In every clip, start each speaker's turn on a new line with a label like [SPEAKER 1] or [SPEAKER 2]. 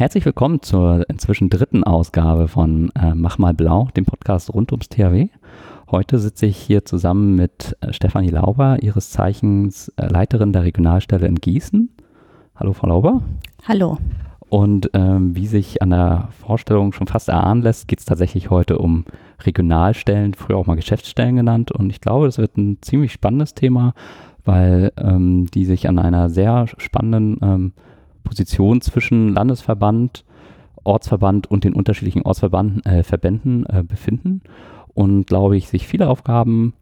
[SPEAKER 1] Herzlich willkommen zur inzwischen dritten Ausgabe von äh, Mach mal Blau, dem Podcast rund ums THW. Heute sitze ich hier zusammen mit äh, Stefanie Lauber, ihres Zeichens äh, Leiterin der Regionalstelle in Gießen. Hallo, Frau Lauber.
[SPEAKER 2] Hallo.
[SPEAKER 1] Und ähm, wie sich an der Vorstellung schon fast erahnen lässt, geht es tatsächlich heute um Regionalstellen, früher auch mal Geschäftsstellen genannt. Und ich glaube, das wird ein ziemlich spannendes Thema, weil ähm, die sich an einer sehr spannenden ähm, Position zwischen Landesverband, Ortsverband und den unterschiedlichen Ortsverbanden äh, Verbänden äh, befinden und glaube ich, sich viele Aufgaben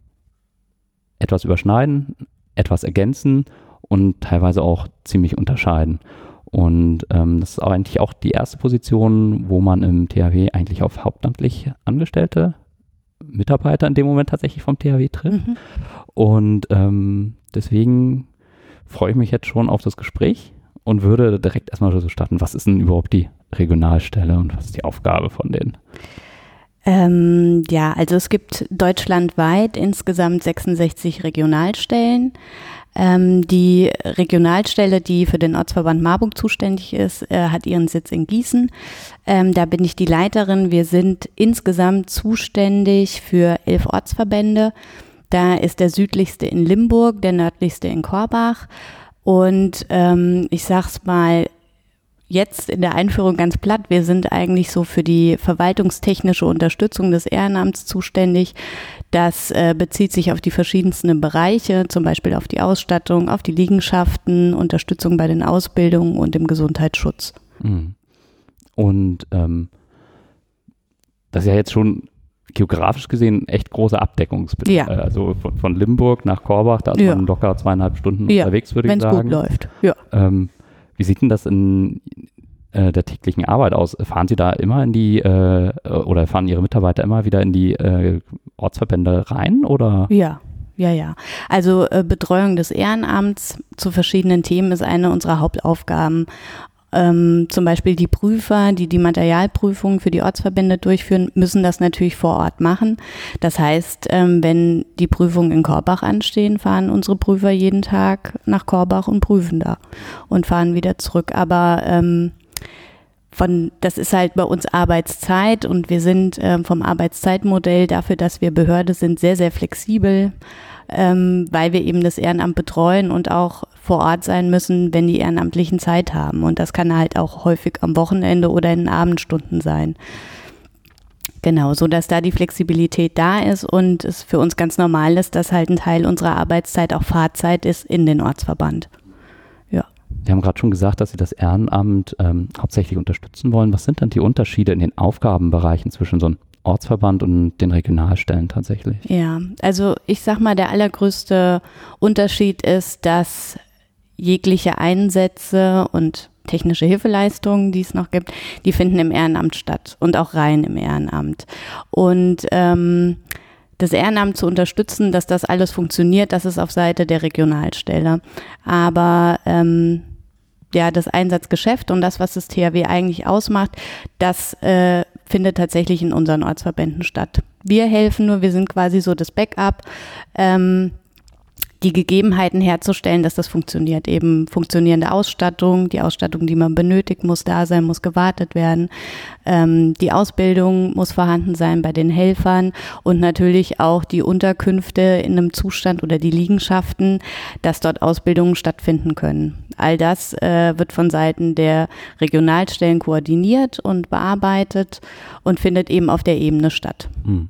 [SPEAKER 1] etwas überschneiden, etwas ergänzen und teilweise auch ziemlich unterscheiden. Und ähm, das ist eigentlich auch die erste Position, wo man im THW eigentlich auf hauptamtlich Angestellte Mitarbeiter in dem Moment tatsächlich vom THW trifft. Mhm. Und ähm, deswegen freue ich mich jetzt schon auf das Gespräch und würde direkt erstmal so starten. Was ist denn überhaupt die Regionalstelle und was ist die Aufgabe von denen?
[SPEAKER 2] Ähm, ja, also es gibt deutschlandweit insgesamt 66 Regionalstellen. Ähm, die Regionalstelle, die für den Ortsverband Marburg zuständig ist, äh, hat ihren Sitz in Gießen. Ähm, da bin ich die Leiterin. Wir sind insgesamt zuständig für elf Ortsverbände. Da ist der südlichste in Limburg, der nördlichste in Korbach. Und ähm, ich sag's mal, jetzt in der Einführung ganz platt, wir sind eigentlich so für die verwaltungstechnische Unterstützung des Ehrenamts zuständig. Das äh, bezieht sich auf die verschiedensten Bereiche, zum Beispiel auf die Ausstattung, auf die Liegenschaften, Unterstützung bei den Ausbildungen und im Gesundheitsschutz. Mhm.
[SPEAKER 1] Und ähm, das ist ja jetzt schon geografisch gesehen echt große Abdeckungsbedarf. Ja. Äh, also von, von, Limburg nach Korbach, da ist ja. man locker zweieinhalb Stunden ja. unterwegs, würde ich sagen. Wenn es
[SPEAKER 2] gut läuft, ja. Ähm,
[SPEAKER 1] wie sieht denn das in äh, der täglichen Arbeit aus? Fahren Sie da immer in die, äh, oder fahren Ihre Mitarbeiter immer wieder in die äh, Ortsverbände rein, oder?
[SPEAKER 2] Ja, ja, ja. Also äh, Betreuung des Ehrenamts zu verschiedenen Themen ist eine unserer Hauptaufgaben. Ähm, zum Beispiel die Prüfer, die die Materialprüfung für die Ortsverbände durchführen, müssen das natürlich vor Ort machen. Das heißt, ähm, wenn die Prüfungen in Korbach anstehen, fahren unsere Prüfer jeden Tag nach Korbach und prüfen da und fahren wieder zurück. Aber ähm, von, das ist halt bei uns Arbeitszeit und wir sind ähm, vom Arbeitszeitmodell dafür, dass wir Behörde sind, sehr, sehr flexibel, ähm, weil wir eben das Ehrenamt betreuen und auch vor Ort sein müssen, wenn die Ehrenamtlichen Zeit haben. Und das kann halt auch häufig am Wochenende oder in den Abendstunden sein. Genau, so dass da die Flexibilität da ist und es für uns ganz normal ist, dass halt ein Teil unserer Arbeitszeit auch Fahrzeit ist in den Ortsverband.
[SPEAKER 1] Ja. Sie haben gerade schon gesagt, dass Sie das Ehrenamt ähm, hauptsächlich unterstützen wollen. Was sind dann die Unterschiede in den Aufgabenbereichen zwischen so einem Ortsverband und den Regionalstellen tatsächlich?
[SPEAKER 2] Ja, also ich sag mal, der allergrößte Unterschied ist, dass jegliche Einsätze und technische Hilfeleistungen, die es noch gibt, die finden im Ehrenamt statt und auch rein im Ehrenamt. Und ähm, das Ehrenamt zu unterstützen, dass das alles funktioniert, das ist auf Seite der Regionalstelle. Aber ähm, ja, das Einsatzgeschäft und das, was das THW eigentlich ausmacht, das äh, findet tatsächlich in unseren Ortsverbänden statt. Wir helfen nur, wir sind quasi so das Backup. Ähm, die Gegebenheiten herzustellen, dass das funktioniert. Eben funktionierende Ausstattung, die Ausstattung, die man benötigt, muss da sein, muss gewartet werden. Ähm, die Ausbildung muss vorhanden sein bei den Helfern und natürlich auch die Unterkünfte in einem Zustand oder die Liegenschaften, dass dort Ausbildungen stattfinden können. All das äh, wird von Seiten der Regionalstellen koordiniert und bearbeitet und findet eben auf der Ebene statt.
[SPEAKER 1] Hm.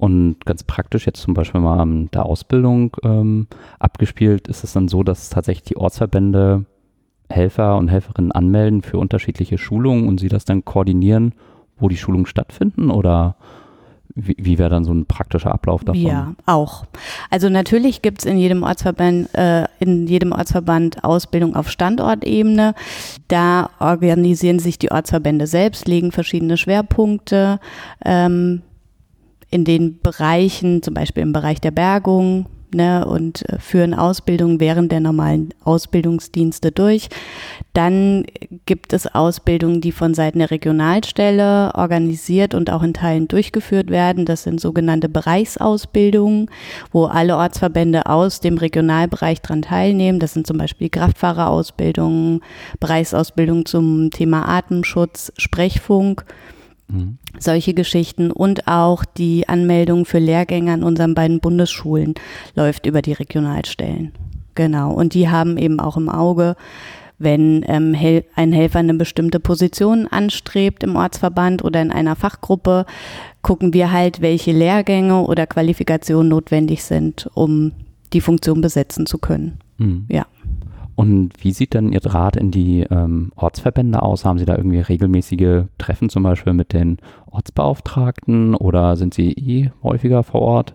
[SPEAKER 1] Und ganz praktisch jetzt zum Beispiel mal in der Ausbildung ähm, abgespielt, ist es dann so, dass tatsächlich die Ortsverbände Helfer und Helferinnen anmelden für unterschiedliche Schulungen und sie das dann koordinieren, wo die Schulungen stattfinden oder wie, wie wäre dann so ein praktischer Ablauf davon?
[SPEAKER 2] Ja, auch. Also natürlich gibt es in jedem Ortsverband, äh, in jedem Ortsverband Ausbildung auf Standortebene. Da organisieren sich die Ortsverbände selbst, legen verschiedene Schwerpunkte. Ähm, in den Bereichen, zum Beispiel im Bereich der Bergung, ne, und äh, führen Ausbildung während der normalen Ausbildungsdienste durch. Dann gibt es Ausbildungen, die von Seiten der Regionalstelle organisiert und auch in Teilen durchgeführt werden. Das sind sogenannte Bereichsausbildungen, wo alle Ortsverbände aus dem Regionalbereich dran teilnehmen. Das sind zum Beispiel Kraftfahrerausbildungen, Bereichsausbildung zum Thema Atemschutz, Sprechfunk. Mhm. Solche Geschichten und auch die Anmeldung für Lehrgänge an unseren beiden Bundesschulen läuft über die Regionalstellen. Genau. Und die haben eben auch im Auge, wenn ähm, Hel ein Helfer eine bestimmte Position anstrebt im Ortsverband oder in einer Fachgruppe, gucken wir halt, welche Lehrgänge oder Qualifikationen notwendig sind, um die Funktion besetzen zu können. Mhm. Ja.
[SPEAKER 1] Und wie sieht dann Ihr Draht in die ähm, Ortsverbände aus? Haben Sie da irgendwie regelmäßige Treffen zum Beispiel mit den Ortsbeauftragten oder sind Sie eh häufiger vor Ort?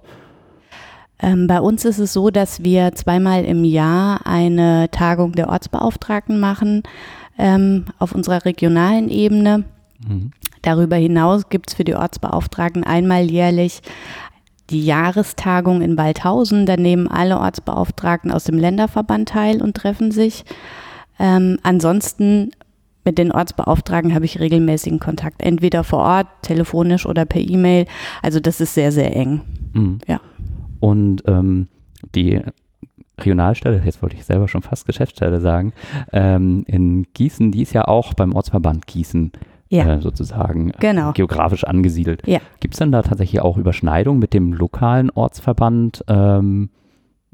[SPEAKER 2] Ähm, bei uns ist es so, dass wir zweimal im Jahr eine Tagung der Ortsbeauftragten machen ähm, auf unserer regionalen Ebene. Mhm. Darüber hinaus gibt es für die Ortsbeauftragten einmal jährlich die Jahrestagung in Waldhausen. Da nehmen alle Ortsbeauftragten aus dem Länderverband teil und treffen sich. Ähm, ansonsten mit den Ortsbeauftragten habe ich regelmäßigen Kontakt, entweder vor Ort, telefonisch oder per E-Mail. Also das ist sehr, sehr eng.
[SPEAKER 1] Mhm. Ja. Und ähm, die Regionalstelle, jetzt wollte ich selber schon fast Geschäftsstelle sagen, ähm, in Gießen, die ist ja auch beim Ortsverband Gießen ja. äh, sozusagen genau. geografisch angesiedelt. Ja. Gibt es denn da tatsächlich auch Überschneidungen mit dem lokalen Ortsverband? Ähm,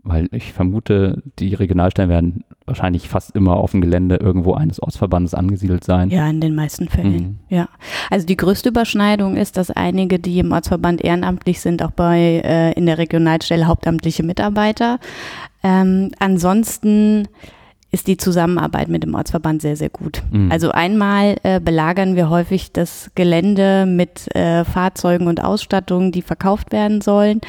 [SPEAKER 1] weil ich vermute, die Regionalstellen werden wahrscheinlich fast immer auf dem Gelände irgendwo eines Ortsverbandes angesiedelt sein.
[SPEAKER 2] Ja, in den meisten Fällen. Mhm. Ja. Also die größte Überschneidung ist, dass einige, die im Ortsverband ehrenamtlich sind, auch bei äh, in der Regionalstelle hauptamtliche Mitarbeiter. Ähm, ansonsten ist die Zusammenarbeit mit dem Ortsverband sehr, sehr gut. Mhm. Also einmal äh, belagern wir häufig das Gelände mit äh, Fahrzeugen und Ausstattungen, die verkauft werden sollen.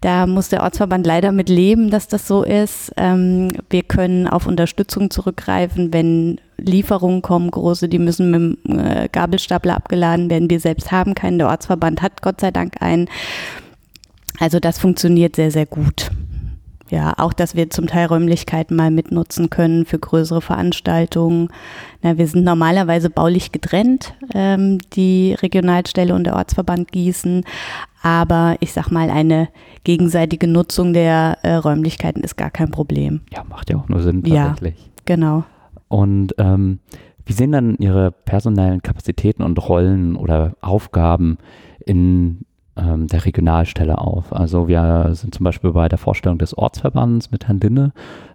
[SPEAKER 2] Da muss der Ortsverband leider mit leben, dass das so ist. Ähm, wir können auf Unterstützung zurückgreifen, wenn Lieferungen kommen, große, die müssen mit dem äh, Gabelstapler abgeladen werden. Wir selbst haben keinen. Der Ortsverband hat Gott sei Dank einen. Also das funktioniert sehr, sehr gut ja, auch, dass wir zum Teil Räumlichkeiten mal mitnutzen können für größere Veranstaltungen. Na, wir sind normalerweise baulich getrennt, ähm, die Regionalstelle und der Ortsverband Gießen. Aber ich sag mal, eine gegenseitige Nutzung der äh, Räumlichkeiten ist gar kein Problem.
[SPEAKER 1] Ja, macht ja auch nur Sinn tatsächlich. Ja,
[SPEAKER 2] genau.
[SPEAKER 1] Und ähm, wie sehen dann Ihre personellen Kapazitäten und Rollen oder Aufgaben in ähm, der Regionalstelle auf. Also wir sind zum Beispiel bei der Vorstellung des Ortsverbands mit Herrn Linne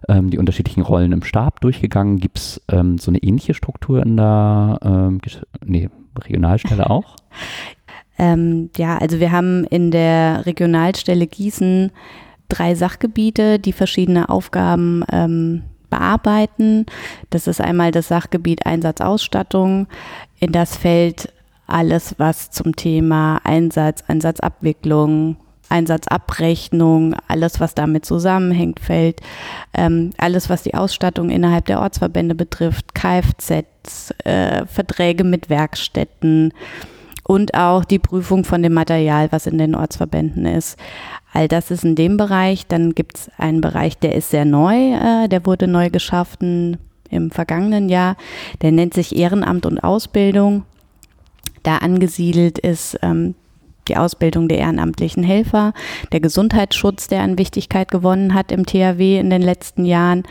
[SPEAKER 1] ähm, die unterschiedlichen Rollen im Stab durchgegangen. Gibt es ähm, so eine ähnliche Struktur in der ähm, nee, Regionalstelle auch?
[SPEAKER 2] Ähm, ja, also wir haben in der Regionalstelle Gießen drei Sachgebiete, die verschiedene Aufgaben ähm, bearbeiten. Das ist einmal das Sachgebiet Einsatzausstattung. In das fällt alles, was zum Thema Einsatz, Einsatzabwicklung, Einsatzabrechnung, alles, was damit zusammenhängt, fällt. Ähm, alles, was die Ausstattung innerhalb der Ortsverbände betrifft, Kfz, äh, Verträge mit Werkstätten und auch die Prüfung von dem Material, was in den Ortsverbänden ist. All das ist in dem Bereich. Dann gibt es einen Bereich, der ist sehr neu, äh, der wurde neu geschaffen im vergangenen Jahr. Der nennt sich Ehrenamt und Ausbildung da angesiedelt ist ähm, die Ausbildung der ehrenamtlichen Helfer, der Gesundheitsschutz, der an Wichtigkeit gewonnen hat im THW in den letzten Jahren,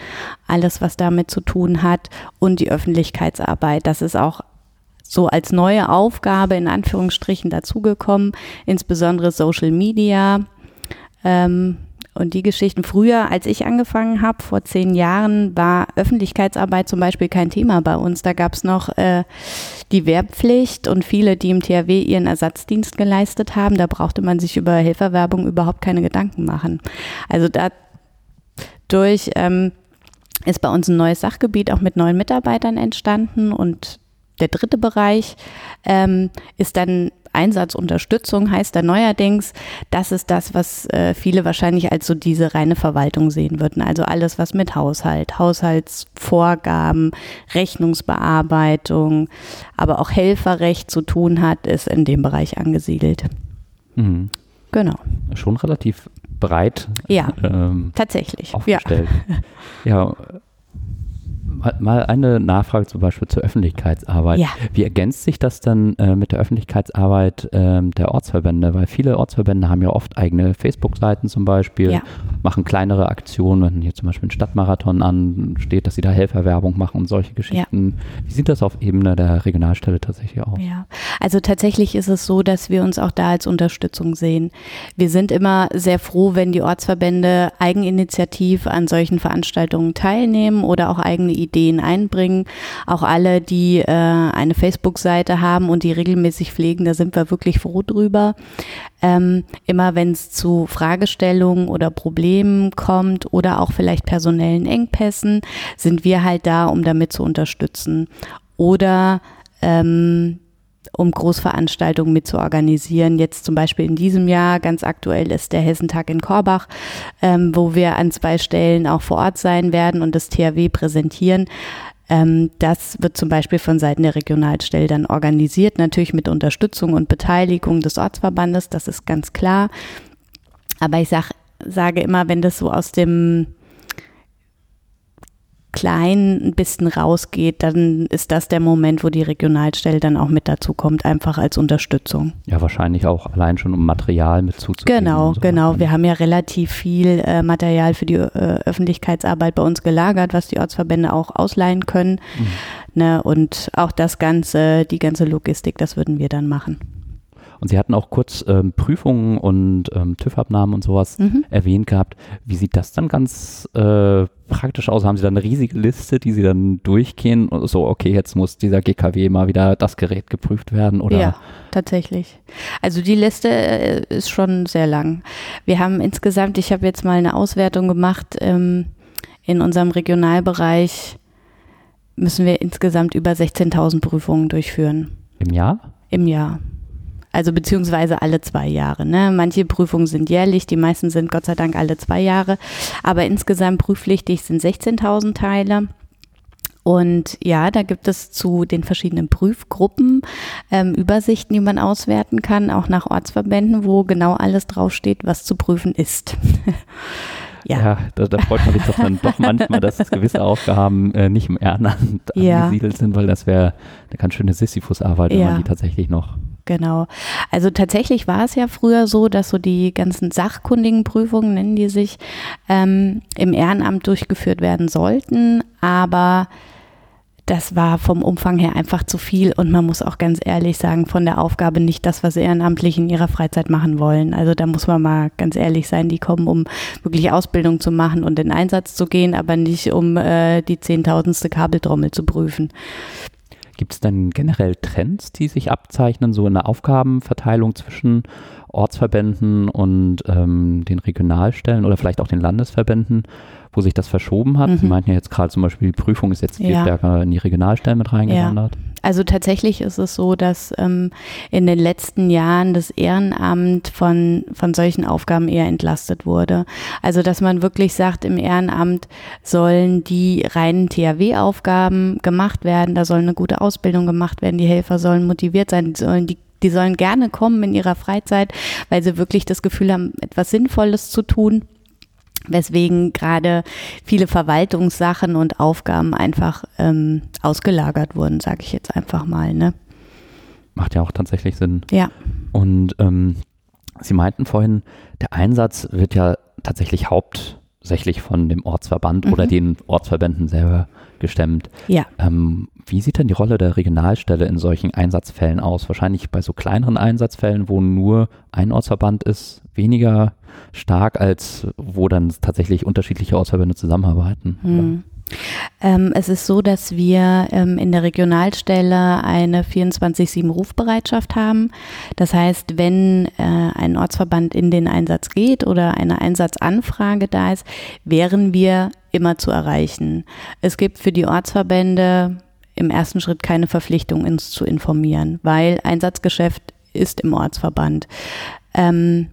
[SPEAKER 2] alles, was damit zu tun hat und die Öffentlichkeitsarbeit. Das ist auch so als neue Aufgabe in Anführungsstrichen dazugekommen, insbesondere Social Media. Ähm, und die Geschichten früher, als ich angefangen habe, vor zehn Jahren, war Öffentlichkeitsarbeit zum Beispiel kein Thema bei uns. Da gab es noch äh, die Wehrpflicht und viele, die im THW ihren Ersatzdienst geleistet haben. Da brauchte man sich über Helferwerbung überhaupt keine Gedanken machen. Also dadurch ähm, ist bei uns ein neues Sachgebiet auch mit neuen Mitarbeitern entstanden und der dritte Bereich ähm, ist dann Einsatzunterstützung heißt da neuerdings, das ist das, was äh, viele wahrscheinlich als so diese reine Verwaltung sehen würden. Also alles, was mit Haushalt, Haushaltsvorgaben, Rechnungsbearbeitung, aber auch Helferrecht zu tun hat, ist in dem Bereich angesiedelt.
[SPEAKER 1] Mhm. Genau. Schon relativ breit
[SPEAKER 2] Ja,
[SPEAKER 1] ähm,
[SPEAKER 2] tatsächlich. Ja.
[SPEAKER 1] aufgestellt. Ja. Mal- Mal eine Nachfrage zum Beispiel zur Öffentlichkeitsarbeit.
[SPEAKER 2] Ja.
[SPEAKER 1] Wie ergänzt sich das dann äh, mit der Öffentlichkeitsarbeit ähm, der Ortsverbände? Weil viele Ortsverbände haben ja oft eigene Facebook-Seiten zum Beispiel,
[SPEAKER 2] Ja.
[SPEAKER 1] machen kleinere Aktionen, wenn hier zum Beispiel ein Stadtmarathon ansteht, dass sie da Helferwerbung machen und solche Geschichten. Wie sieht das auf Ebene der Regionalstelle tatsächlich aus?
[SPEAKER 2] Ja, also tatsächlich ist es so, dass wir uns auch da als Unterstützung sehen. Wir sind immer sehr froh, wenn die Ortsverbände eigeninitiativ an solchen Veranstaltungen teilnehmen oder auch eigene Ideen einbringen. Auch alle, die äh, eine Facebook-Seite haben und die regelmäßig pflegen, da sind wir wirklich froh drüber. Ähm, immer wenn es zu Fragestellungen oder Problemen kommt oder auch vielleicht personellen Engpässen, sind wir halt da, um damit zu unterstützen. Oder ähm, um Großveranstaltungen mit zu organisieren. Jetzt zum Beispiel in diesem Jahr, ganz aktuell ist der Hessentag in Korbach, ähm, wo wir an zwei Stellen auch vor Ort sein werden und das THW präsentieren. Ähm, das wird zum Beispiel von Seiten der Regionalstelle dann organisiert, natürlich mit Unterstützung und Beteiligung des Ortsverbandes, das ist ganz klar. Aber ich sag, sage immer, wenn das so aus dem Kleinen ein bisschen rausgeht, dann ist das der Moment, wo die Regionalstelle dann auch mit dazu kommt, einfach als Unterstützung.
[SPEAKER 1] Ja, wahrscheinlich auch allein schon, um Material mit zuzugeben.
[SPEAKER 2] Genau,
[SPEAKER 1] so
[SPEAKER 2] genau.
[SPEAKER 1] weiter.
[SPEAKER 2] Wir haben ja relativ viel äh, Material für die äh, Öffentlichkeitsarbeit bei uns gelagert, was die Ortsverbände auch ausleihen können.
[SPEAKER 1] Mhm.
[SPEAKER 2] Ne? Und auch das Ganze, die ganze Logistik, das würden wir dann machen.
[SPEAKER 1] Und Sie hatten auch kurz ähm, Prüfungen und ähm, TÜV-Abnahmen und sowas
[SPEAKER 2] Mhm.
[SPEAKER 1] erwähnt gehabt. Wie sieht das dann ganz äh, praktisch aus? Haben Sie dann eine riesige Liste, die Sie dann durchgehen? Und So, okay, jetzt muss dieser GKW mal wieder das Gerät geprüft werden oder?
[SPEAKER 2] Ja, tatsächlich. Also die Liste äh, ist schon sehr lang. Wir haben insgesamt, ich habe jetzt mal eine Auswertung gemacht, ähm, in unserem Regionalbereich müssen wir insgesamt über 16.000 Prüfungen durchführen
[SPEAKER 1] Im Jahr?
[SPEAKER 2] im Jahr. Also beziehungsweise alle zwei Jahre. Ne? Manche Prüfungen sind jährlich, die meisten sind Gott sei Dank alle zwei Jahre. Aber insgesamt prüfpflichtig sind 16.000 Teile. Und ja, da gibt es zu den verschiedenen Prüfgruppen ähm, Übersichten, die man auswerten kann, auch nach Ortsverbänden, wo genau alles draufsteht, was zu prüfen ist. ja.
[SPEAKER 1] da, da freut man sich doch dann doch manchmal, dass gewisse Aufgaben äh, nicht im Ehrenamt
[SPEAKER 2] Ja.
[SPEAKER 1] angesiedelt sind, weil das wäre eine ganz schöne Sisyphus-Arbeit, wenn
[SPEAKER 2] Ja.
[SPEAKER 1] man die tatsächlich noch
[SPEAKER 2] Genau. Also tatsächlich war es ja früher so, dass so die ganzen sachkundigen Prüfungen, nennen die sich, ähm, im Ehrenamt durchgeführt werden sollten, aber das war vom Umfang her einfach zu viel und man muss auch ganz ehrlich sagen, von der Aufgabe nicht das, was Ehrenamtliche in ihrer Freizeit machen wollen. Also da muss man mal ganz ehrlich sein, die kommen, um wirklich Ausbildung zu machen und in Einsatz zu gehen, aber nicht um äh, die zehntausendste Kabeltrommel zu prüfen.
[SPEAKER 1] Gibt es denn generell Trends, die sich abzeichnen, so in der Aufgabenverteilung zwischen Ortsverbänden und ähm, den Regionalstellen oder vielleicht auch den Landesverbänden, wo sich das verschoben hat?
[SPEAKER 2] Mhm.
[SPEAKER 1] Sie meinten ja jetzt gerade zum Beispiel, die Prüfung ist jetzt viel
[SPEAKER 2] Ja.
[SPEAKER 1] stärker in die Regionalstellen mit reingewandert.
[SPEAKER 2] Also tatsächlich ist es so, dass ähm, in den letzten Jahren das Ehrenamt von, von solchen Aufgaben eher entlastet wurde. Also dass man wirklich sagt, im Ehrenamt sollen die reinen THW-Aufgaben gemacht werden, da soll eine gute Ausbildung gemacht werden, die Helfer sollen motiviert sein, sollen die die sollen gerne kommen in ihrer Freizeit, weil sie wirklich das Gefühl haben, etwas Sinnvolles zu tun weswegen gerade viele Verwaltungssachen und Aufgaben einfach ähm, ausgelagert wurden, sage ich jetzt einfach mal. Ne?
[SPEAKER 1] Macht ja auch tatsächlich Sinn.
[SPEAKER 2] Ja,
[SPEAKER 1] Und ähm, Sie meinten vorhin, der Einsatz wird ja tatsächlich hauptsächlich von dem Ortsverband
[SPEAKER 2] Mhm.
[SPEAKER 1] oder den Ortsverbänden selber gestemmt.
[SPEAKER 2] ja.
[SPEAKER 1] Ähm, wie sieht denn die Rolle der Regionalstelle in solchen Einsatzfällen aus? Wahrscheinlich bei so kleineren Einsatzfällen, wo nur ein Ortsverband ist, weniger stark, als wo dann tatsächlich unterschiedliche Ortsverbände zusammenarbeiten.
[SPEAKER 2] Hm. Ähm, es ist so, dass wir ähm, in der Regionalstelle eine 24-7-Rufbereitschaft haben. Das heißt, wenn äh, ein Ortsverband in den Einsatz geht oder eine Einsatzanfrage da ist, wären wir immer zu erreichen. Es gibt für die Ortsverbände im ersten Schritt keine Verpflichtung, uns zu informieren, weil Einsatzgeschäft ist im Ortsverband. Ähm,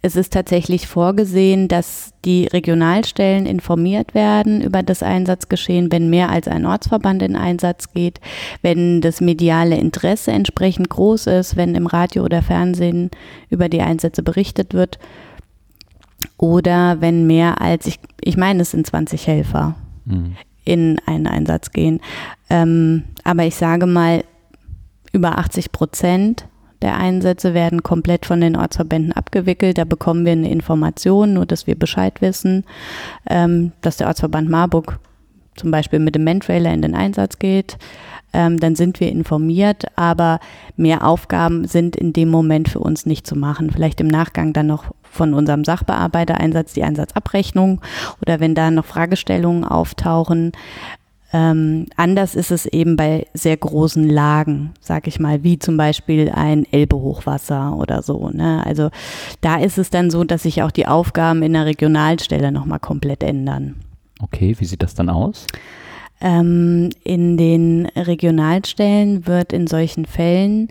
[SPEAKER 2] es ist tatsächlich vorgesehen, dass die Regionalstellen informiert werden über das Einsatzgeschehen, wenn mehr als ein Ortsverband in Einsatz geht, wenn das mediale Interesse entsprechend groß ist, wenn im Radio oder Fernsehen über die Einsätze berichtet wird. oder wenn mehr als, ich, ich meine, es sind 20 Helfer mhm. in einen Einsatz gehen. Ähm, aber ich sage mal, über 80 Prozent der Einsätze werden komplett von den Ortsverbänden abgewickelt. Da bekommen wir eine Information, nur dass wir Bescheid wissen, ähm, dass der Ortsverband Marburg zum Beispiel mit dem Mantrailer in den Einsatz geht. Ähm, dann sind wir informiert, aber mehr Aufgaben sind in dem Moment für uns nicht zu machen. Vielleicht im Nachgang dann noch von unserem Sachbearbeitereinsatz die Einsatzabrechnung oder wenn da noch Fragestellungen auftauchen. Ähm, anders ist es eben bei sehr großen Lagen, sag ich mal, wie zum Beispiel ein Elbehochwasser oder so. Ne? Also da ist es dann so, dass sich auch die Aufgaben in der Regionalstelle nochmal komplett ändern.
[SPEAKER 1] Okay, wie sieht das dann aus?
[SPEAKER 2] Ähm, in den Regionalstellen wird in solchen Fällen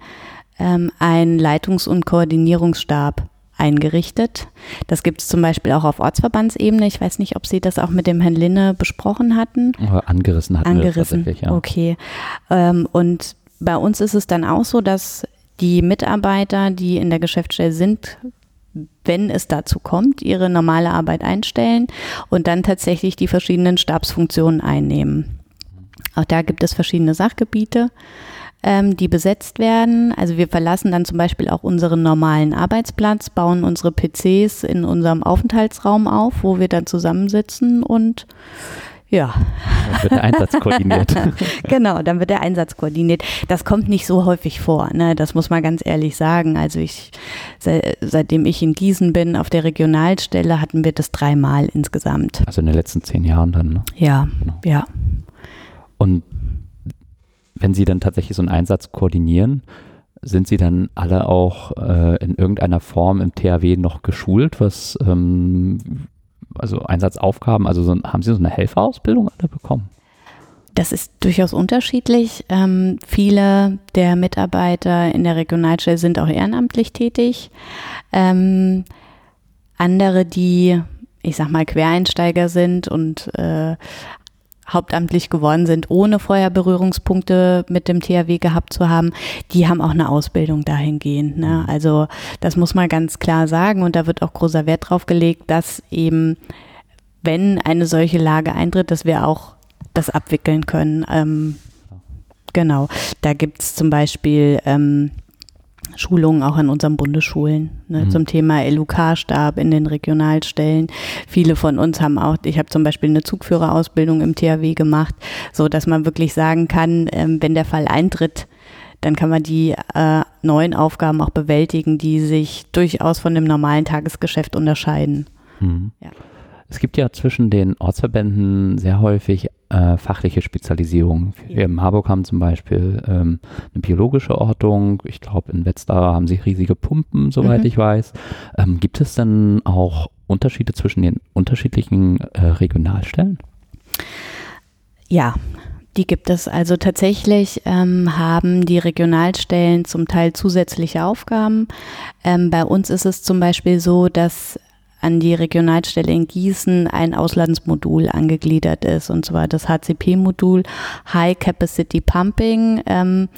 [SPEAKER 2] ähm, ein Leitungs- und Koordinierungsstab eingerichtet. Das gibt es zum Beispiel auch auf Ortsverbandsebene. Ich weiß nicht, ob Sie das auch mit dem Herrn Linne besprochen hatten.
[SPEAKER 1] Angerissen hatten
[SPEAKER 2] Angerissen. wir ja. Okay. Ähm, und bei uns ist es dann auch so, dass die Mitarbeiter, die in der Geschäftsstelle sind, wenn es dazu kommt, ihre normale Arbeit einstellen und dann tatsächlich die verschiedenen Stabsfunktionen einnehmen. Auch da gibt es verschiedene Sachgebiete ähm, die besetzt werden. Also wir verlassen dann zum Beispiel auch unseren normalen Arbeitsplatz, bauen unsere PCs in unserem Aufenthaltsraum auf, wo wir dann zusammensitzen und ja.
[SPEAKER 1] Dann wird der Einsatz koordiniert.
[SPEAKER 2] genau, dann wird der Einsatz koordiniert. Das kommt nicht so häufig vor, ne? das muss man ganz ehrlich sagen. Also ich, seitdem ich in Gießen bin, auf der Regionalstelle, hatten wir das dreimal insgesamt.
[SPEAKER 1] Also in den letzten zehn Jahren dann, ne?
[SPEAKER 2] Ja, genau. ja.
[SPEAKER 1] Und wenn Sie dann tatsächlich so einen Einsatz koordinieren, sind Sie dann alle auch äh, in irgendeiner Form im THW noch geschult, was ähm, also Einsatzaufgaben, also so, haben Sie so eine Helferausbildung alle bekommen?
[SPEAKER 2] Das ist durchaus unterschiedlich. Ähm, viele der Mitarbeiter in der Regionalstelle sind auch ehrenamtlich tätig. Ähm, andere, die ich sag mal, Quereinsteiger sind und äh, hauptamtlich geworden sind, ohne vorher Berührungspunkte mit dem THW gehabt zu haben, die haben auch eine Ausbildung dahingehend. Ne? Mhm. Also das muss man ganz klar sagen und da wird auch großer Wert drauf gelegt, dass eben, wenn eine solche Lage eintritt, dass wir auch das abwickeln können. Ähm, genau, da gibt es zum Beispiel ähm, Schulungen auch an unseren Bundesschulen ne, mhm. zum Thema LUK-Stab in den Regionalstellen. Viele von uns haben auch, ich habe zum Beispiel eine Zugführerausbildung im THW gemacht, so dass man wirklich sagen kann, ähm, wenn der Fall eintritt, dann kann man die äh, neuen Aufgaben auch bewältigen, die sich durchaus von dem normalen Tagesgeschäft unterscheiden.
[SPEAKER 1] Mhm. Ja. Es gibt ja zwischen den Ortsverbänden sehr häufig äh, fachliche Spezialisierungen. Wir in Marburg haben zum Beispiel ähm, eine biologische Ortung. Ich glaube, in Wetzlar haben sie riesige Pumpen, soweit mhm. ich weiß. Ähm, gibt es denn auch Unterschiede zwischen den unterschiedlichen äh, Regionalstellen?
[SPEAKER 2] Ja, die gibt es. Also tatsächlich ähm, haben die Regionalstellen zum Teil zusätzliche Aufgaben. Ähm, bei uns ist es zum Beispiel so, dass an die Regionalstelle in Gießen ein Auslandsmodul angegliedert ist, und zwar das HCP-Modul High Capacity Pumping. Ähm,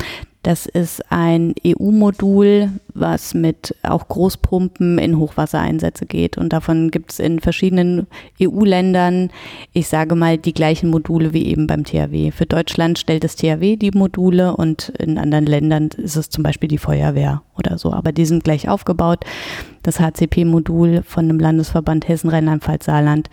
[SPEAKER 2] das ist ein EU-Modul, was mit auch Großpumpen in Hochwassereinsätze geht. Und davon gibt es in verschiedenen EU-Ländern, ich sage mal, die gleichen Module wie eben beim THW. Für Deutschland stellt das THW die Module und in anderen Ländern ist es zum Beispiel die Feuerwehr oder so. Aber die sind gleich aufgebaut. Das HCP-Modul von dem Landesverband Hessen, Rheinland-Pfalz, Saarland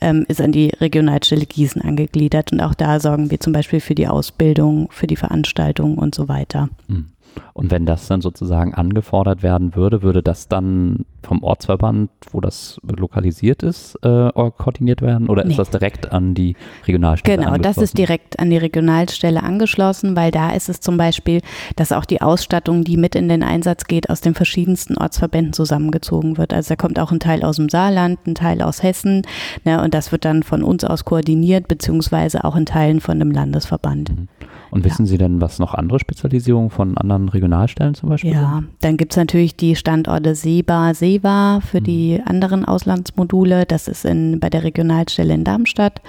[SPEAKER 2] ähm, ist an die Regionalstelle Gießen angegliedert. Und auch da sorgen wir zum Beispiel für die Ausbildung, für die Veranstaltung und so weiter.
[SPEAKER 1] Mhm. Und wenn das dann sozusagen angefordert werden würde, würde das dann vom Ortsverband, wo das lokalisiert ist, äh, koordiniert werden? Oder nee. ist das direkt an die Regionalstelle
[SPEAKER 2] Genau, das ist direkt an die Regionalstelle angeschlossen, weil da ist es zum Beispiel, dass auch die Ausstattung, die mit in den Einsatz geht, aus den verschiedensten Ortsverbänden zusammengezogen wird. Also da kommt auch ein Teil aus dem Saarland, ein Teil aus Hessen ne, und das wird dann von uns aus koordiniert, beziehungsweise auch in Teilen von dem Landesverband.
[SPEAKER 1] Mhm. Und wissen ja. Sie denn, was noch andere Spezialisierungen von anderen Regionalstellen zum Beispiel
[SPEAKER 2] Ja, sind? dann gibt es natürlich die Standorte SEBA, SEWA für mhm. die anderen Auslandsmodule. Das ist in, bei der Regionalstelle in Darmstadt.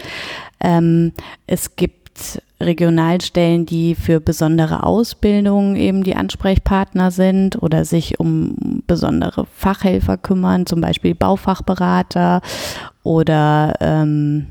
[SPEAKER 2] Ähm, es gibt Regionalstellen, die für besondere Ausbildungen eben die Ansprechpartner sind oder sich um besondere Fachhelfer kümmern, zum Beispiel Baufachberater oder ähm,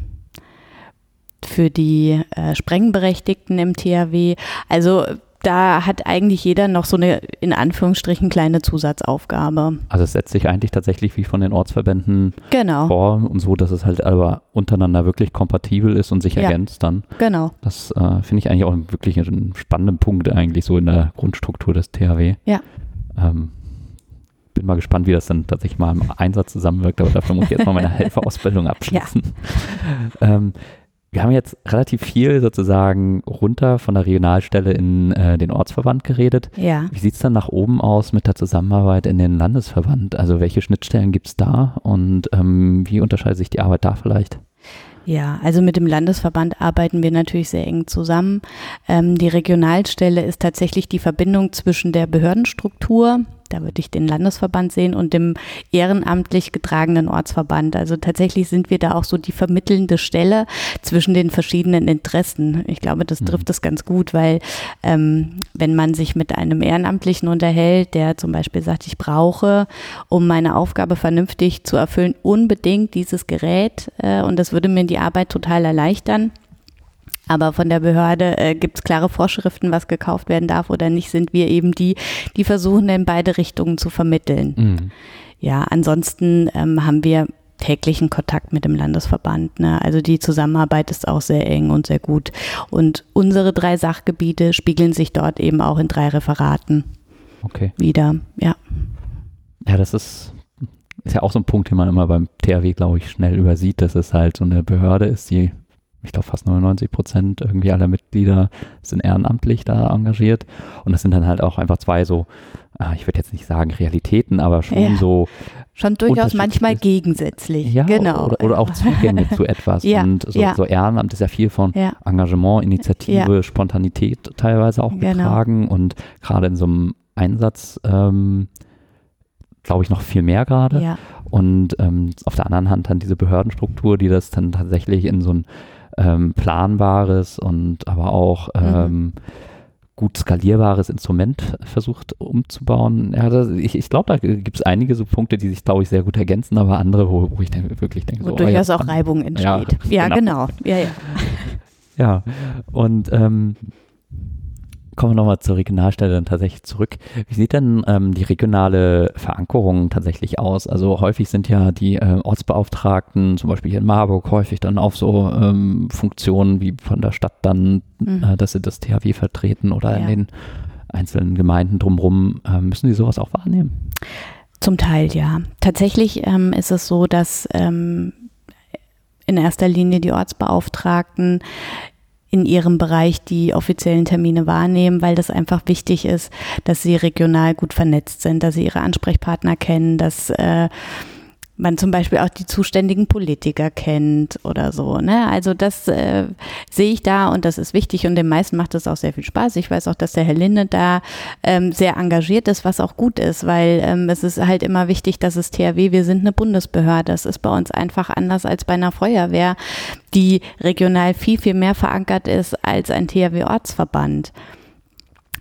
[SPEAKER 2] für die äh, Sprengberechtigten im THW. Also da hat eigentlich jeder noch so eine in Anführungsstrichen kleine Zusatzaufgabe.
[SPEAKER 1] Also es setzt sich eigentlich tatsächlich wie von den Ortsverbänden
[SPEAKER 2] genau.
[SPEAKER 1] vor und so, dass es halt aber untereinander wirklich kompatibel ist und sich ja. ergänzt dann.
[SPEAKER 2] Genau.
[SPEAKER 1] Das äh, finde ich eigentlich auch wirklich einen spannenden Punkt eigentlich so in der Grundstruktur des THW.
[SPEAKER 2] Ja.
[SPEAKER 1] Ähm, bin mal gespannt, wie das dann tatsächlich mal im Einsatz zusammenwirkt, aber dafür muss ich jetzt mal meine Helferausbildung abschließen. Ja. ähm, wir haben jetzt relativ viel sozusagen runter von der Regionalstelle in äh, den Ortsverband geredet.
[SPEAKER 2] Ja.
[SPEAKER 1] Wie sieht es dann nach oben aus mit der Zusammenarbeit in den Landesverband? Also welche Schnittstellen gibt es da und ähm, wie unterscheidet sich die Arbeit da vielleicht?
[SPEAKER 2] Ja, also mit dem Landesverband arbeiten wir natürlich sehr eng zusammen. Ähm, die Regionalstelle ist tatsächlich die Verbindung zwischen der Behördenstruktur, da würde ich den Landesverband sehen und dem ehrenamtlich getragenen Ortsverband. Also tatsächlich sind wir da auch so die vermittelnde Stelle zwischen den verschiedenen Interessen. Ich glaube, das mhm. trifft es ganz gut, weil ähm, wenn man sich mit einem Ehrenamtlichen unterhält, der zum Beispiel sagt, ich brauche, um meine Aufgabe vernünftig zu erfüllen, unbedingt dieses Gerät äh, und das würde mir die Arbeit total erleichtern aber von der Behörde äh, gibt es klare Vorschriften, was gekauft werden darf oder nicht, sind wir eben die, die versuchen in beide Richtungen zu vermitteln. Mhm. Ja, ansonsten ähm, haben wir täglichen Kontakt mit dem Landesverband. Ne? Also die Zusammenarbeit ist auch sehr eng und sehr gut. Und unsere drei Sachgebiete spiegeln sich dort eben auch in drei Referaten
[SPEAKER 1] okay.
[SPEAKER 2] wieder. Ja.
[SPEAKER 1] Ja, das ist, ist ja auch so ein Punkt, den man immer beim THW, glaube ich, schnell übersieht, dass es halt so eine Behörde ist, die ich glaube fast 99 Prozent irgendwie aller Mitglieder sind ehrenamtlich da engagiert. Und das sind dann halt auch einfach zwei so, ah, ich würde jetzt nicht sagen Realitäten, aber schon ja. so.
[SPEAKER 2] Schon durchaus manchmal gegensätzlich.
[SPEAKER 1] Ja,
[SPEAKER 2] genau.
[SPEAKER 1] Oder, oder auch Zugänge zu etwas.
[SPEAKER 2] Ja,
[SPEAKER 1] und so,
[SPEAKER 2] ja.
[SPEAKER 1] so, Ehrenamt ist ja viel von. Engagement, Initiative, Spontanität teilweise auch
[SPEAKER 2] genau.
[SPEAKER 1] getragen. Und gerade in so einem Einsatz, ähm, glaube ich, noch viel mehr gerade.
[SPEAKER 2] Ja.
[SPEAKER 1] Und ähm, auf der anderen Hand dann diese Behördenstruktur, die das dann tatsächlich in so ein ähm, planbares und aber auch mhm. ähm, gut skalierbares Instrument versucht umzubauen. Ja, das, ich, ich glaube, da gibt es einige so Punkte, die sich, glaube ich, sehr gut ergänzen, aber andere, wo, wo ich dann wirklich denke,
[SPEAKER 2] wo
[SPEAKER 1] so,
[SPEAKER 2] durchaus
[SPEAKER 1] oh,
[SPEAKER 2] ja, auch Reibung entsteht. Ja, ja genau. genau. Ja, ja.
[SPEAKER 1] ja, und ähm, kommen wir nochmal zur Regionalstelle dann tatsächlich zurück. Wie sieht denn ähm, die regionale Verankerung tatsächlich aus? Also häufig sind ja die äh, Ortsbeauftragten, zum Beispiel hier in Marburg, häufig dann auf so ähm, Funktionen wie von der Stadt dann, mhm. äh, dass sie das THW vertreten oder ja. in den einzelnen Gemeinden drumherum. Äh, müssen sie sowas auch wahrnehmen?
[SPEAKER 2] Zum Teil ja. Tatsächlich ähm, ist es so, dass ähm, in erster Linie die Ortsbeauftragten in ihrem Bereich die offiziellen Termine wahrnehmen, weil das einfach wichtig ist, dass sie regional gut vernetzt sind, dass sie ihre Ansprechpartner kennen, dass äh, man zum Beispiel auch die zuständigen Politiker kennt oder so. Ne? Also das äh, sehe ich da und das ist wichtig und den meisten macht das auch sehr viel Spaß. Ich weiß auch, dass der Herr Linde da ähm, sehr engagiert ist, was auch gut ist, weil ähm, es ist halt immer wichtig, dass es THW, wir sind eine Bundesbehörde. Das ist bei uns einfach anders als bei einer Feuerwehr, die regional viel, viel mehr verankert ist als ein THW-Ortsverband.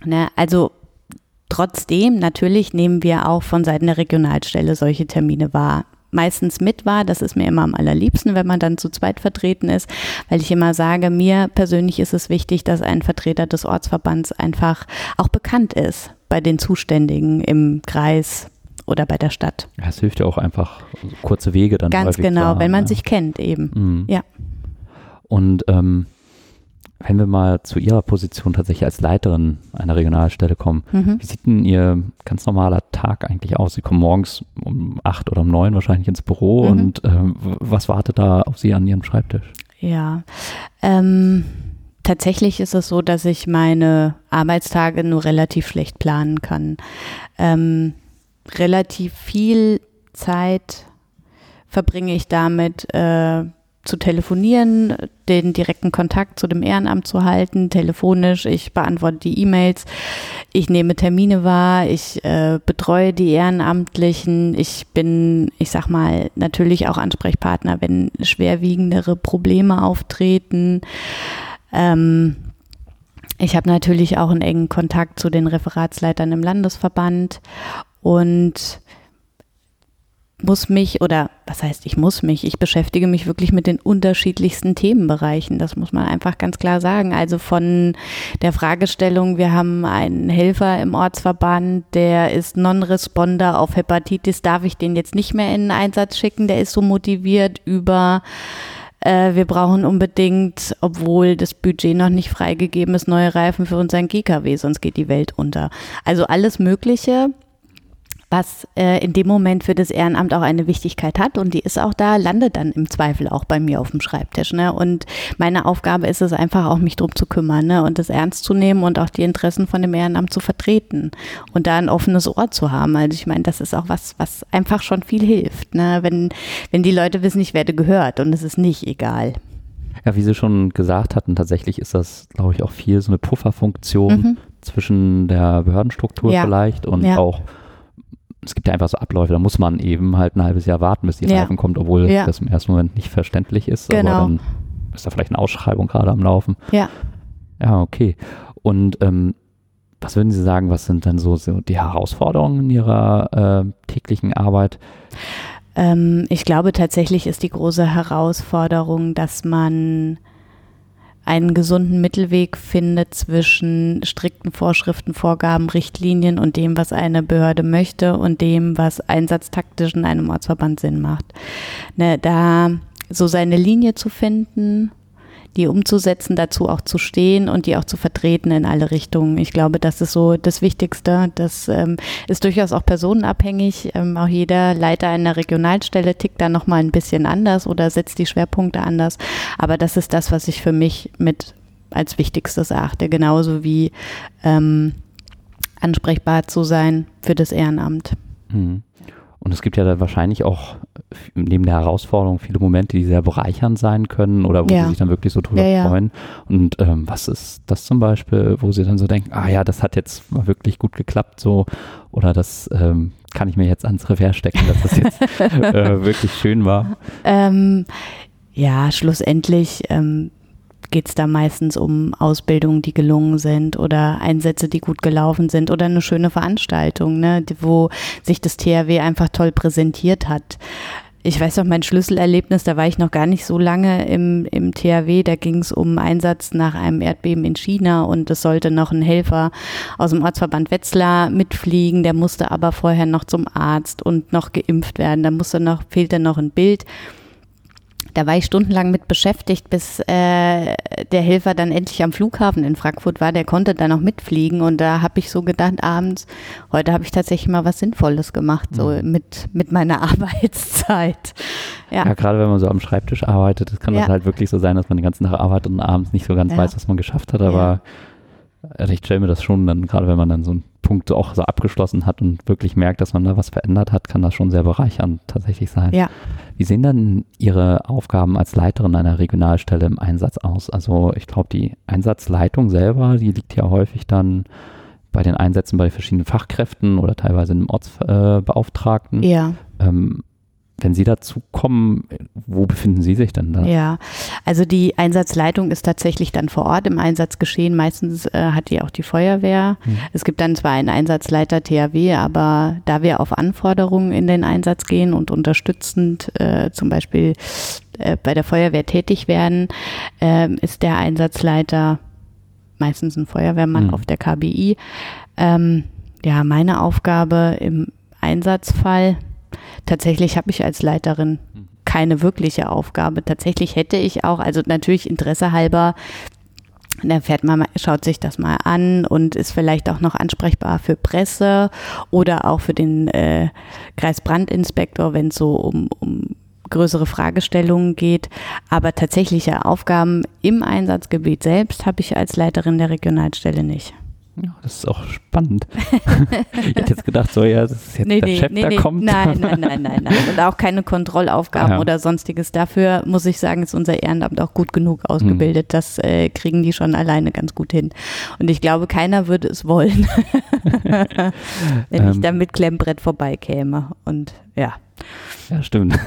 [SPEAKER 2] Ne? Also Trotzdem, natürlich nehmen wir auch von Seiten der Regionalstelle solche Termine wahr meistens mit war. Das ist mir immer am allerliebsten, wenn man dann zu zweit vertreten ist, weil ich immer sage, mir persönlich ist es wichtig, dass ein Vertreter des Ortsverbands einfach auch bekannt ist bei den Zuständigen im Kreis oder bei der Stadt.
[SPEAKER 1] Es hilft ja auch einfach kurze Wege dann.
[SPEAKER 2] Ganz genau, wenn man ja. sich kennt eben. Mhm. Ja.
[SPEAKER 1] Und ähm, wenn wir mal zu Ihrer Position tatsächlich als Leiterin einer Regionalstelle kommen, mhm. wie sieht denn Ihr ganz normaler Tag eigentlich aus? Sie kommen morgens um acht oder um neun wahrscheinlich ins Büro mhm. und äh, was wartet da auf Sie an Ihrem Schreibtisch?
[SPEAKER 2] Ja, ähm, tatsächlich ist es so, dass ich meine Arbeitstage nur relativ schlecht planen kann. Ähm, relativ viel Zeit verbringe ich damit, äh, zu telefonieren, den direkten Kontakt zu dem Ehrenamt zu halten, telefonisch. Ich beantworte die E-Mails, ich nehme Termine wahr, ich äh, betreue die Ehrenamtlichen. Ich bin, ich sag mal, natürlich auch Ansprechpartner, wenn schwerwiegendere Probleme auftreten. Ähm, ich habe natürlich auch einen engen Kontakt zu den Referatsleitern im Landesverband und muss mich oder was heißt ich muss mich, ich beschäftige mich wirklich mit den unterschiedlichsten Themenbereichen. Das muss man einfach ganz klar sagen. Also von der Fragestellung, wir haben einen Helfer im Ortsverband, der ist Non-Responder auf Hepatitis, darf ich den jetzt nicht mehr in den Einsatz schicken, der ist so motiviert über äh, wir brauchen unbedingt, obwohl das Budget noch nicht freigegeben ist, neue Reifen für unseren GKW, sonst geht die Welt unter. Also alles Mögliche was äh, in dem Moment für das Ehrenamt auch eine Wichtigkeit hat und die ist auch da, landet dann im Zweifel auch bei mir auf dem Schreibtisch. Ne? Und meine Aufgabe ist es einfach auch, mich drum zu kümmern ne? und das ernst zu nehmen und auch die Interessen von dem Ehrenamt zu vertreten und da ein offenes Ohr zu haben. Also ich meine, das ist auch was, was einfach schon viel hilft. Ne? Wenn, wenn die Leute wissen, ich werde gehört und es ist nicht egal.
[SPEAKER 1] Ja, wie Sie schon gesagt hatten, tatsächlich ist das, glaube ich, auch viel so eine Pufferfunktion mhm. zwischen der Behördenstruktur ja. vielleicht und ja. auch es gibt ja einfach so Abläufe, da muss man eben halt ein halbes Jahr warten, bis die ja. Reifen kommt, obwohl ja. das im ersten Moment nicht verständlich ist. Genau. Aber dann ist da vielleicht eine Ausschreibung gerade am Laufen.
[SPEAKER 2] Ja.
[SPEAKER 1] Ja, okay. Und ähm, was würden Sie sagen, was sind denn so, so die Herausforderungen in Ihrer äh, täglichen Arbeit?
[SPEAKER 2] Ähm, ich glaube tatsächlich ist die große Herausforderung, dass man einen gesunden Mittelweg findet zwischen strikten Vorschriften, Vorgaben, Richtlinien und dem, was eine Behörde möchte und dem, was einsatztaktisch in einem Ortsverband Sinn macht. Ne, da so seine Linie zu finden die umzusetzen, dazu auch zu stehen und die auch zu vertreten in alle Richtungen. Ich glaube, das ist so das Wichtigste. Das ähm, ist durchaus auch personenabhängig. Ähm, auch jeder Leiter einer Regionalstelle tickt da nochmal ein bisschen anders oder setzt die Schwerpunkte anders. Aber das ist das, was ich für mich mit als Wichtigstes erachte, genauso wie ähm, ansprechbar zu sein für das Ehrenamt.
[SPEAKER 1] Mhm. Und es gibt ja da wahrscheinlich auch neben der Herausforderung viele Momente, die sehr bereichernd sein können oder wo ja. sie sich dann wirklich so drüber ja, freuen. Und ähm, was ist das zum Beispiel, wo sie dann so denken, ah ja, das hat jetzt mal wirklich gut geklappt so oder das ähm, kann ich mir jetzt ans Revers stecken, dass das jetzt äh, wirklich schön war?
[SPEAKER 2] Ähm, ja, schlussendlich ähm, geht es da meistens um Ausbildungen, die gelungen sind oder Einsätze, die gut gelaufen sind oder eine schöne Veranstaltung, ne, wo sich das THW einfach toll präsentiert hat. Ich weiß noch, mein Schlüsselerlebnis, da war ich noch gar nicht so lange im, im THW, da ging es um Einsatz nach einem Erdbeben in China und es sollte noch ein Helfer aus dem Ortsverband Wetzlar mitfliegen, der musste aber vorher noch zum Arzt und noch geimpft werden, da musste noch, fehlte noch ein Bild. Da war ich stundenlang mit beschäftigt, bis äh, der Helfer dann endlich am Flughafen in Frankfurt war. Der konnte dann noch mitfliegen und da habe ich so gedacht, abends, heute habe ich tatsächlich mal was Sinnvolles gemacht, so mhm. mit, mit meiner Arbeitszeit.
[SPEAKER 1] Ja. ja, gerade wenn man so am Schreibtisch arbeitet, kann ja. das halt wirklich so sein, dass man den ganzen Tag arbeitet und abends nicht so ganz ja. weiß, was man geschafft hat, aber also ich stelle mir das schon dann, gerade wenn man dann so einen Punkt auch so abgeschlossen hat und wirklich merkt, dass man da was verändert hat, kann das schon sehr bereichernd tatsächlich sein.
[SPEAKER 2] Ja.
[SPEAKER 1] Wie sehen dann Ihre Aufgaben als Leiterin einer Regionalstelle im Einsatz aus? Also ich glaube, die Einsatzleitung selber, die liegt ja häufig dann bei den Einsätzen bei verschiedenen Fachkräften oder teilweise einem Ortsbeauftragten.
[SPEAKER 2] Äh, ja.
[SPEAKER 1] Ähm, wenn Sie dazu kommen, wo befinden Sie sich denn da?
[SPEAKER 2] Ja, also die Einsatzleitung ist tatsächlich dann vor Ort im Einsatzgeschehen. Meistens äh, hat die auch die Feuerwehr. Mhm. Es gibt dann zwar einen Einsatzleiter THW, aber da wir auf Anforderungen in den Einsatz gehen und unterstützend äh, zum Beispiel äh, bei der Feuerwehr tätig werden, ähm, ist der Einsatzleiter meistens ein Feuerwehrmann mhm. auf der KBI. Ähm, ja, meine Aufgabe im Einsatzfall Tatsächlich habe ich als Leiterin keine wirkliche Aufgabe. Tatsächlich hätte ich auch, also natürlich Interesse halber, da fährt man, schaut sich das mal an und ist vielleicht auch noch ansprechbar für Presse oder auch für den äh, Kreisbrandinspektor, wenn es so um, um größere Fragestellungen geht. Aber tatsächliche Aufgaben im Einsatzgebiet selbst habe ich als Leiterin der Regionalstelle nicht.
[SPEAKER 1] Ja, das ist auch spannend. ich hätte jetzt gedacht, so ja, das ist jetzt nee, der nee, Chef, nee, der kommt.
[SPEAKER 2] Nein, nein, nein, nein, nein. Und auch keine Kontrollaufgaben ja. oder sonstiges. Dafür muss ich sagen, ist unser Ehrenamt auch gut genug ausgebildet. Hm. Das äh, kriegen die schon alleine ganz gut hin. Und ich glaube, keiner würde es wollen, wenn ähm, ich da mit Klemmbrett vorbeikäme. Und ja.
[SPEAKER 1] Ja, stimmt.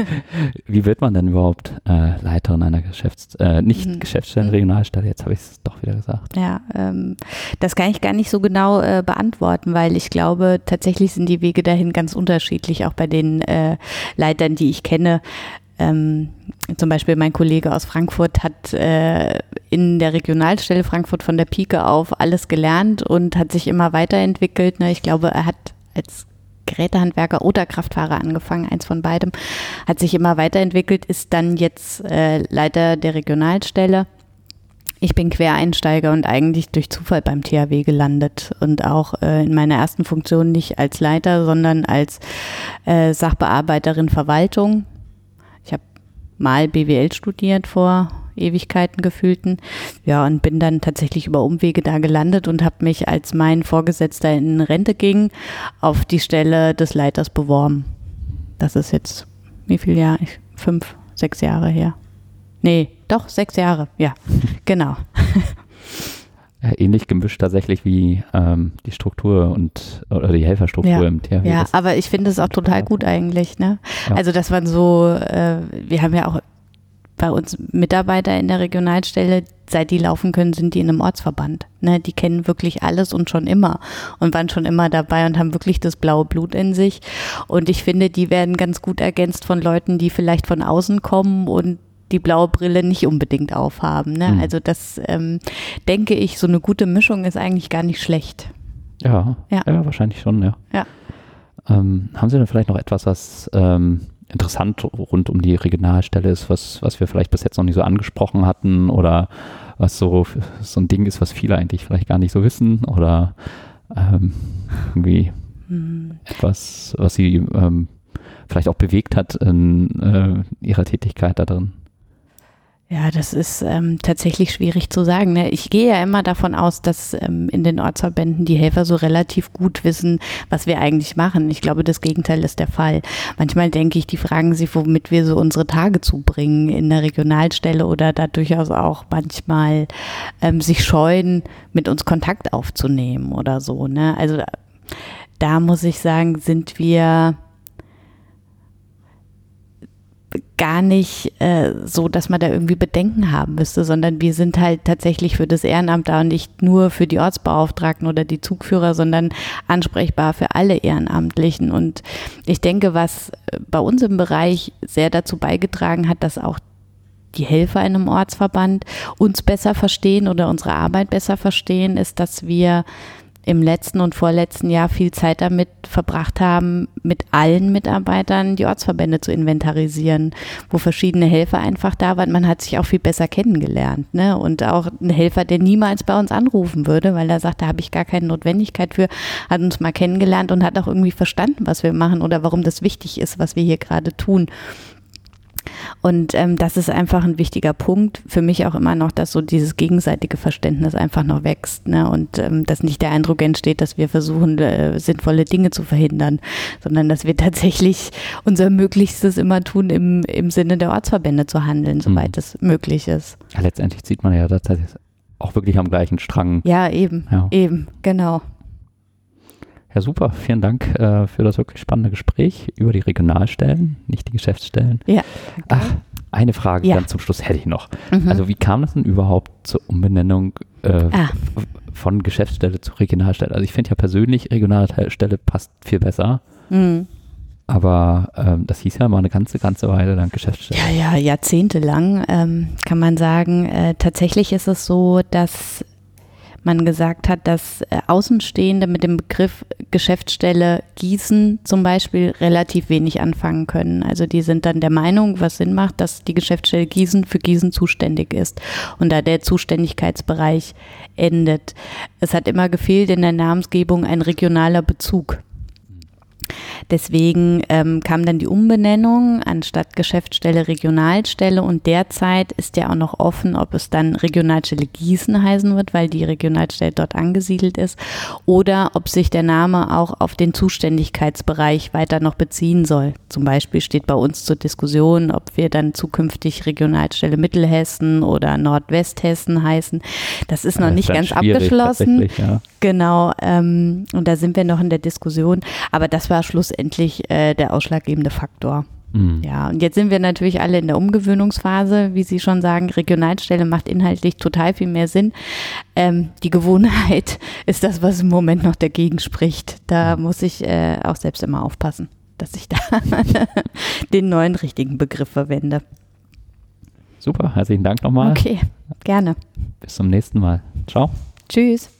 [SPEAKER 1] Wie wird man denn überhaupt äh, Leiterin einer Geschäfts-, äh, nicht mhm. Geschäftsstelle, Regionalstelle? Jetzt habe ich es doch wieder gesagt.
[SPEAKER 2] Ja, ähm, das kann ich gar nicht so genau äh, beantworten, weil ich glaube, tatsächlich sind die Wege dahin ganz unterschiedlich, auch bei den äh, Leitern, die ich kenne. Ähm, zum Beispiel mein Kollege aus Frankfurt hat äh, in der Regionalstelle Frankfurt von der Pike auf alles gelernt und hat sich immer weiterentwickelt. Ne? Ich glaube, er hat als Gerätehandwerker oder Kraftfahrer angefangen, eins von beidem, hat sich immer weiterentwickelt, ist dann jetzt äh, Leiter der Regionalstelle. Ich bin Quereinsteiger und eigentlich durch Zufall beim THW gelandet und auch äh, in meiner ersten Funktion nicht als Leiter, sondern als äh, Sachbearbeiterin Verwaltung. Ich habe mal BWL studiert vor Ewigkeiten gefühlten. Ja, und bin dann tatsächlich über Umwege da gelandet und habe mich, als mein Vorgesetzter in Rente ging, auf die Stelle des Leiters beworben. Das ist jetzt, wie viel Jahre? Fünf, sechs Jahre her. Nee, doch, sechs Jahre, ja, genau.
[SPEAKER 1] Ähnlich gemischt tatsächlich wie ähm, die Struktur und oder die Helferstruktur
[SPEAKER 2] ja.
[SPEAKER 1] im THW.
[SPEAKER 2] Ja, aber ich finde es auch total gut eigentlich. Ne? Ja. Also das waren so, äh, wir haben ja auch bei uns Mitarbeiter in der Regionalstelle, seit die laufen können, sind die in einem Ortsverband. Ne, die kennen wirklich alles und schon immer und waren schon immer dabei und haben wirklich das blaue Blut in sich. Und ich finde, die werden ganz gut ergänzt von Leuten, die vielleicht von außen kommen und die blaue Brille nicht unbedingt aufhaben. Ne? Mhm. Also das ähm, denke ich, so eine gute Mischung ist eigentlich gar nicht schlecht.
[SPEAKER 1] Ja, ja, ja wahrscheinlich schon, ja.
[SPEAKER 2] ja.
[SPEAKER 1] Ähm, haben Sie denn vielleicht noch etwas, was ähm, interessant rund um die Regionalstelle ist, was, was wir vielleicht bis jetzt noch nicht so angesprochen hatten oder was so, so ein Ding ist, was viele eigentlich vielleicht gar nicht so wissen oder ähm, irgendwie mhm. etwas, was sie ähm, vielleicht auch bewegt hat in äh, ihrer Tätigkeit da drin?
[SPEAKER 2] Ja, das ist ähm, tatsächlich schwierig zu sagen. Ne? Ich gehe ja immer davon aus, dass ähm, in den Ortsverbänden die Helfer so relativ gut wissen, was wir eigentlich machen. Ich glaube, das Gegenteil ist der Fall. Manchmal denke ich, die fragen sich, womit wir so unsere Tage zubringen in der Regionalstelle oder da durchaus auch manchmal ähm, sich scheuen, mit uns Kontakt aufzunehmen oder so. Ne? Also da muss ich sagen, sind wir gar nicht äh, so, dass man da irgendwie Bedenken haben müsste, sondern wir sind halt tatsächlich für das Ehrenamt da und nicht nur für die Ortsbeauftragten oder die Zugführer, sondern ansprechbar für alle Ehrenamtlichen. Und ich denke, was äh, bei uns im Bereich sehr dazu beigetragen hat, dass auch die Helfer in einem Ortsverband uns besser verstehen oder unsere Arbeit besser verstehen, ist, dass wir im letzten und vorletzten Jahr viel Zeit damit verbracht haben, mit allen Mitarbeitern die Ortsverbände zu inventarisieren, wo verschiedene Helfer einfach da waren. Man hat sich auch viel besser kennengelernt. Ne? Und auch ein Helfer, der niemals bei uns anrufen würde, weil er sagt, da habe ich gar keine Notwendigkeit für, hat uns mal kennengelernt und hat auch irgendwie verstanden, was wir machen oder warum das wichtig ist, was wir hier gerade tun. Und ähm, das ist einfach ein wichtiger Punkt für mich auch immer noch, dass so dieses gegenseitige Verständnis einfach noch wächst ne? und ähm, dass nicht der Eindruck entsteht, dass wir versuchen, äh, sinnvolle Dinge zu verhindern, sondern dass wir tatsächlich unser Möglichstes immer tun, im, im Sinne der Ortsverbände zu handeln, soweit mhm. es möglich ist.
[SPEAKER 1] Ja, letztendlich sieht man ja tatsächlich auch wirklich am gleichen Strang.
[SPEAKER 2] Ja, eben, ja. eben, genau.
[SPEAKER 1] Ja, super. Vielen Dank äh, für das wirklich spannende Gespräch über die Regionalstellen, nicht die Geschäftsstellen.
[SPEAKER 2] Ja.
[SPEAKER 1] Okay. Ach, eine Frage ja. dann zum Schluss hätte ich noch. Mhm. Also wie kam das denn überhaupt zur Umbenennung äh, ah. von Geschäftsstelle zu Regionalstelle? Also ich finde ja persönlich Regionalstelle passt viel besser. Mhm. Aber ähm, das hieß ja mal eine ganze, ganze Weile lang Geschäftsstelle.
[SPEAKER 2] Ja, ja, jahrzehntelang ähm, kann man sagen. Äh, tatsächlich ist es so, dass man gesagt hat, dass äh, Außenstehende mit dem Begriff Geschäftsstelle Gießen zum Beispiel relativ wenig anfangen können. Also die sind dann der Meinung, was Sinn macht, dass die Geschäftsstelle Gießen für Gießen zuständig ist und da der Zuständigkeitsbereich endet. Es hat immer gefehlt in der Namensgebung ein regionaler Bezug. Deswegen ähm, kam dann die Umbenennung anstatt Geschäftsstelle Regionalstelle und derzeit ist ja auch noch offen, ob es dann Regionalstelle Gießen heißen wird, weil die Regionalstelle dort angesiedelt ist, oder ob sich der Name auch auf den Zuständigkeitsbereich weiter noch beziehen soll. Zum Beispiel steht bei uns zur Diskussion, ob wir dann zukünftig Regionalstelle Mittelhessen oder Nordwesthessen heißen. Das ist noch das nicht ganz abgeschlossen. Ja. Genau, ähm, und da sind wir noch in der Diskussion. Aber das war schlussendlich letztendlich äh, der ausschlaggebende Faktor.
[SPEAKER 1] Mhm.
[SPEAKER 2] Ja, und jetzt sind wir natürlich alle in der Umgewöhnungsphase, wie Sie schon sagen, Regionalstelle macht inhaltlich total viel mehr Sinn. Ähm, die Gewohnheit ist das, was im Moment noch dagegen spricht. Da muss ich äh, auch selbst immer aufpassen, dass ich da den neuen richtigen Begriff verwende.
[SPEAKER 1] Super, herzlichen Dank nochmal.
[SPEAKER 2] Okay, gerne.
[SPEAKER 1] Bis zum nächsten Mal. Ciao.
[SPEAKER 2] Tschüss.